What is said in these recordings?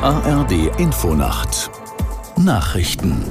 ARD Infonacht Nachrichten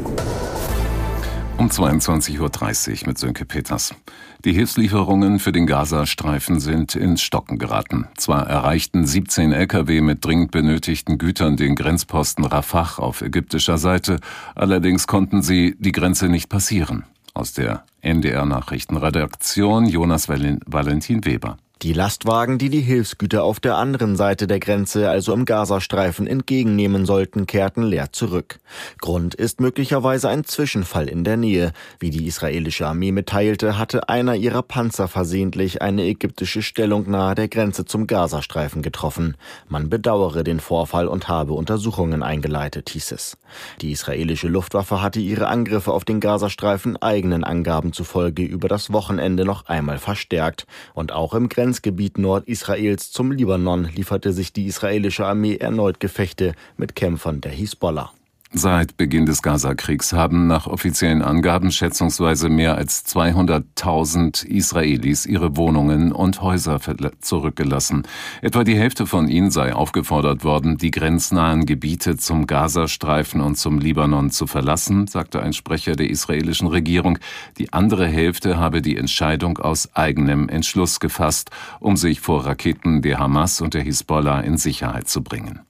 um 22.30 Uhr mit Sönke Peters. Die Hilfslieferungen für den Gazastreifen sind ins Stocken geraten. Zwar erreichten 17 Lkw mit dringend benötigten Gütern den Grenzposten Rafah auf ägyptischer Seite, allerdings konnten sie die Grenze nicht passieren. Aus der NDR Nachrichtenredaktion Jonas Valentin Weber. Die Lastwagen, die die Hilfsgüter auf der anderen Seite der Grenze, also im Gazastreifen, entgegennehmen sollten, kehrten leer zurück. Grund ist möglicherweise ein Zwischenfall in der Nähe. Wie die israelische Armee mitteilte, hatte einer ihrer Panzer versehentlich eine ägyptische Stellung nahe der Grenze zum Gazastreifen getroffen. Man bedauere den Vorfall und habe Untersuchungen eingeleitet, hieß es. Die israelische Luftwaffe hatte ihre Angriffe auf den Gazastreifen eigenen Angaben zufolge über das Wochenende noch einmal verstärkt und auch im Grenz Grenzgebiet Nordisraels zum Libanon lieferte sich die israelische Armee erneut Gefechte mit Kämpfern der Hisbollah. Seit Beginn des Gazakriegs haben nach offiziellen Angaben schätzungsweise mehr als 200.000 Israelis ihre Wohnungen und Häuser zurückgelassen. Etwa die Hälfte von ihnen sei aufgefordert worden, die grenznahen Gebiete zum Gazastreifen und zum Libanon zu verlassen, sagte ein Sprecher der israelischen Regierung. Die andere Hälfte habe die Entscheidung aus eigenem Entschluss gefasst, um sich vor Raketen der Hamas und der Hisbollah in Sicherheit zu bringen.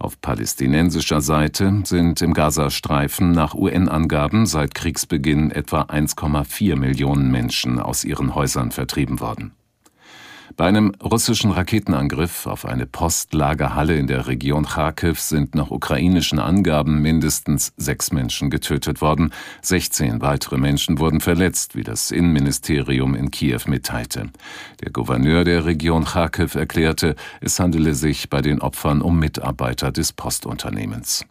Auf palästinensischer Seite sind im Gazastreifen nach UN-Angaben seit Kriegsbeginn etwa 1,4 Millionen Menschen aus ihren Häusern vertrieben worden. Bei einem russischen Raketenangriff auf eine Postlagerhalle in der Region Kharkiv sind nach ukrainischen Angaben mindestens sechs Menschen getötet worden. 16 weitere Menschen wurden verletzt, wie das Innenministerium in Kiew mitteilte. Der Gouverneur der Region Kharkiv erklärte, es handele sich bei den Opfern um Mitarbeiter des Postunternehmens.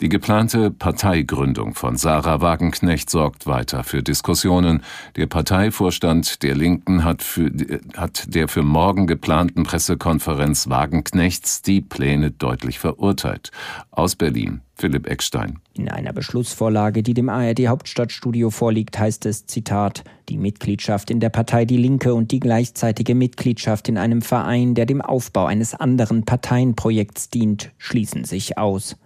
Die geplante Parteigründung von Sarah Wagenknecht sorgt weiter für Diskussionen. Der Parteivorstand der Linken hat, für, hat der für morgen geplanten Pressekonferenz Wagenknechts die Pläne deutlich verurteilt. Aus Berlin, Philipp Eckstein. In einer Beschlussvorlage, die dem ARD Hauptstadtstudio vorliegt, heißt es, Zitat, die Mitgliedschaft in der Partei Die Linke und die gleichzeitige Mitgliedschaft in einem Verein, der dem Aufbau eines anderen Parteienprojekts dient, schließen sich aus.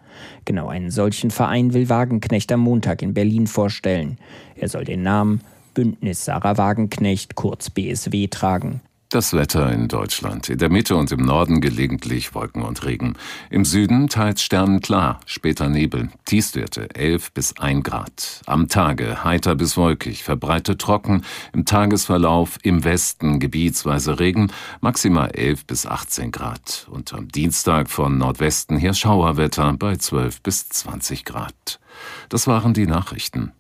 Genau einen solchen Verein will Wagenknecht am Montag in Berlin vorstellen. Er soll den Namen Bündnis Sarah Wagenknecht, kurz BSW, tragen. Das Wetter in Deutschland. In der Mitte und im Norden gelegentlich Wolken und Regen. Im Süden teils sternenklar, später Nebel. Tiefstwerte 11 bis 1 Grad. Am Tage heiter bis wolkig, verbreitet trocken. Im Tagesverlauf im Westen gebietsweise Regen, maximal 11 bis 18 Grad. Und am Dienstag von Nordwesten her Schauerwetter bei 12 bis 20 Grad. Das waren die Nachrichten.